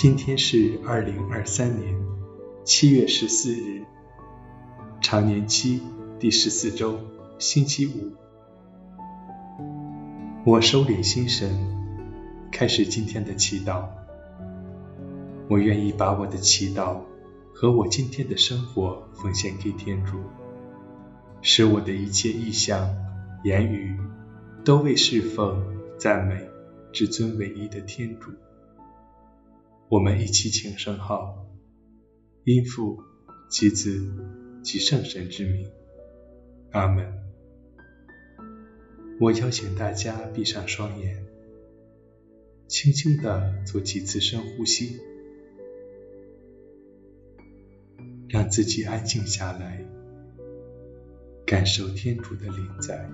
今天是二零二三年七月十四日，常年期第十四周，星期五。我收敛心神，开始今天的祈祷。我愿意把我的祈祷和我今天的生活奉献给天主，使我的一切意向、言语都为侍奉、赞美至尊唯一的天主。我们一起请圣号，因父及子及圣神之名，阿门。我邀请大家闭上双眼，轻轻地做几次深呼吸，让自己安静下来，感受天主的临在。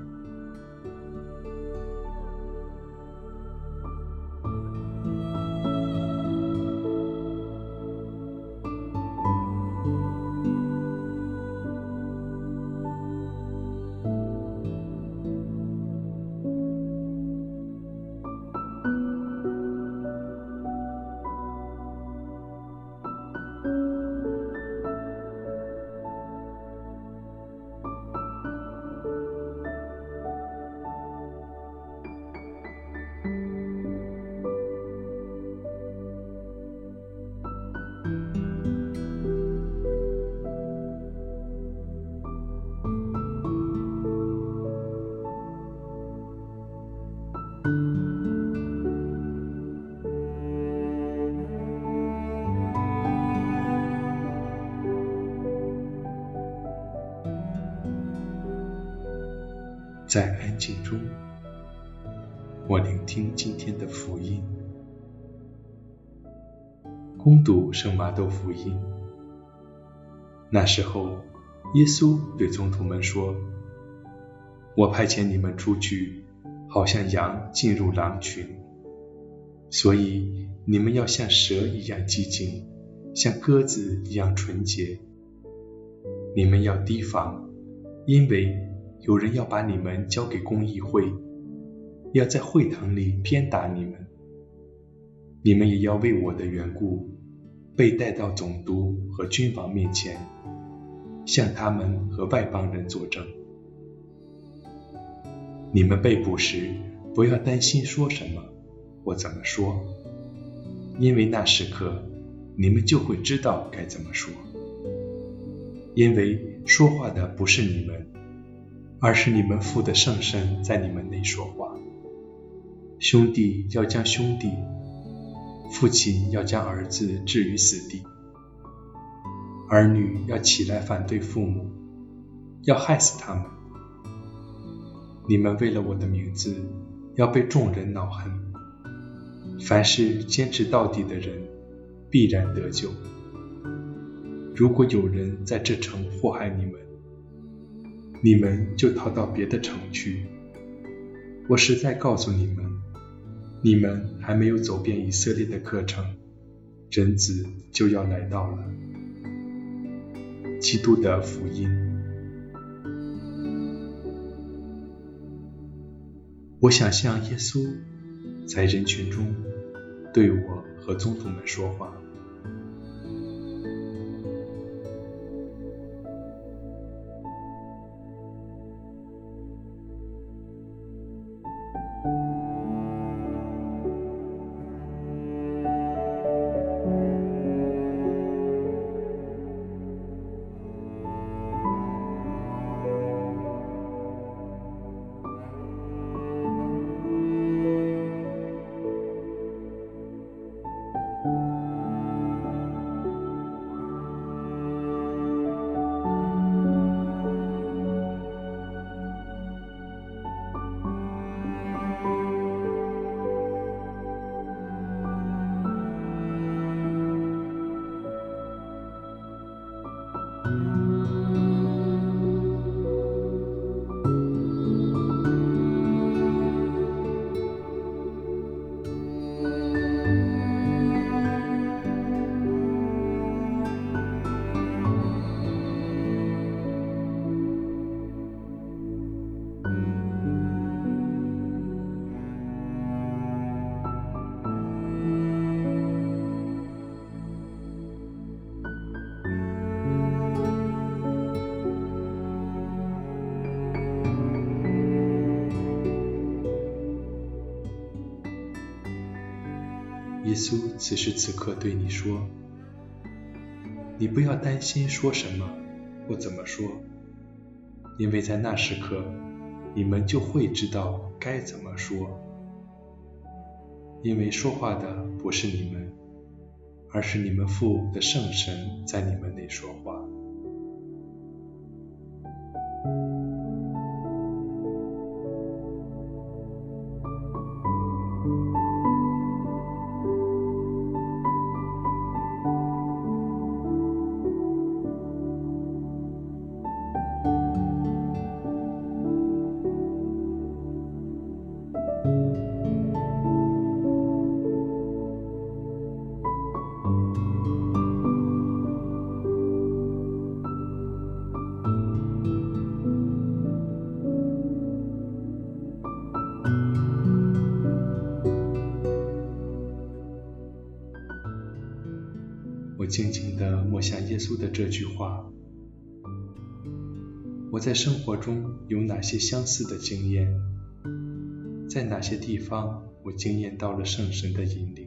在安静中，我聆听今天的福音。恭读圣玛窦福音。那时候，耶稣对宗徒们说：“我派遣你们出去，好像羊进入狼群，所以你们要像蛇一样寂静，像鸽子一样纯洁。你们要提防，因为。”有人要把你们交给公益会，要在会堂里鞭打你们。你们也要为我的缘故，被带到总督和君王面前，向他们和外邦人作证。你们被捕时，不要担心说什么或怎么说，因为那时刻，你们就会知道该怎么说。因为说话的不是你们。而是你们父的圣神在你们内说话。兄弟要将兄弟，父亲要将儿子置于死地，儿女要起来反对父母，要害死他们。你们为了我的名字，要被众人恼恨。凡是坚持到底的人，必然得救。如果有人在这城祸害你们，你们就逃到别的城去。我实在告诉你们，你们还没有走遍以色列的课程，人子就要来到了。基督的福音。我想象耶稣在人群中对我和宗徒们说话。耶稣此时此刻对你说：“你不要担心说什么或怎么说，因为在那时刻，你们就会知道该怎么说。因为说话的不是你们，而是你们父的圣神在你们内说话。”我静静地默下耶稣的这句话。我在生活中有哪些相似的经验？在哪些地方我惊艳到了圣神的引领？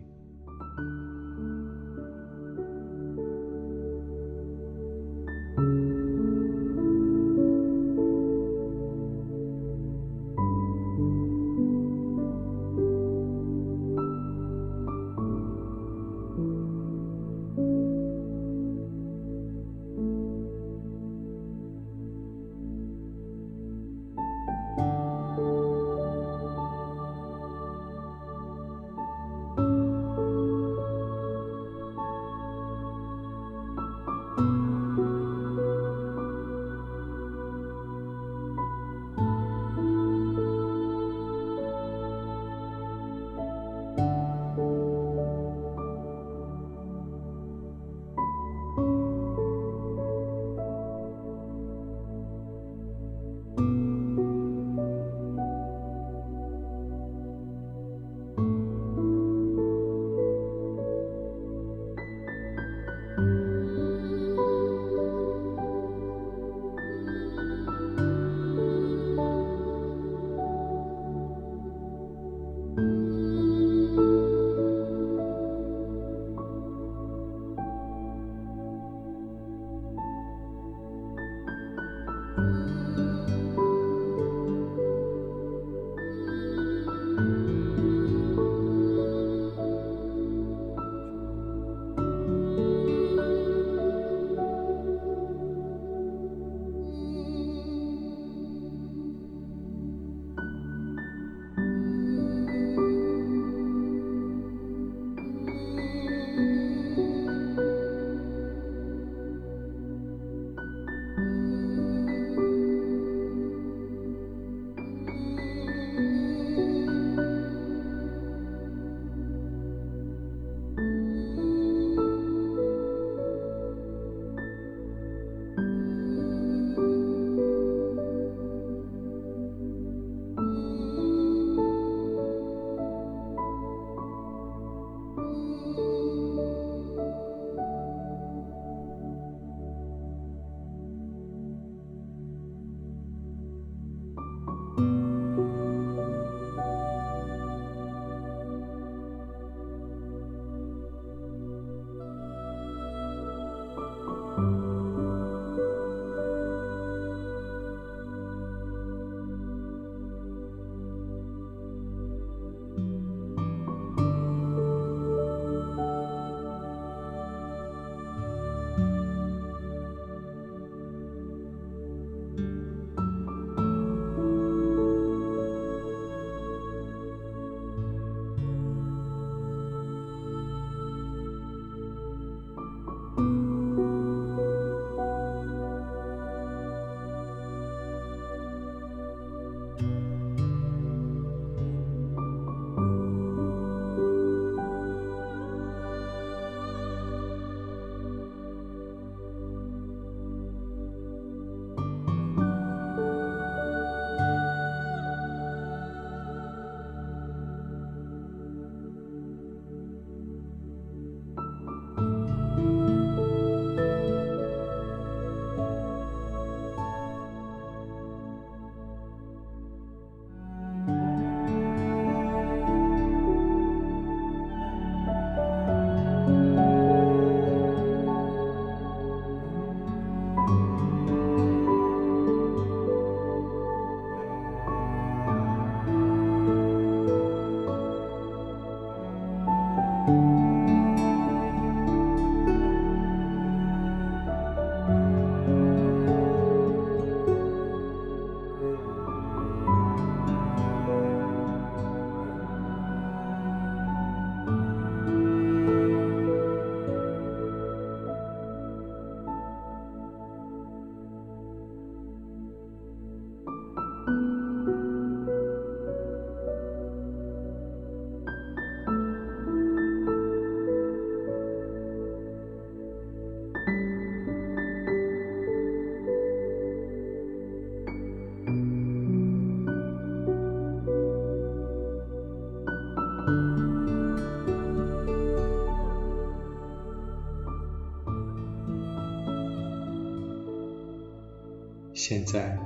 现在，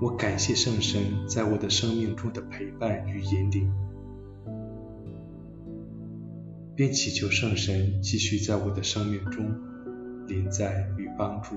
我感谢圣神在我的生命中的陪伴与引领，并祈求圣神继续在我的生命中临在与帮助。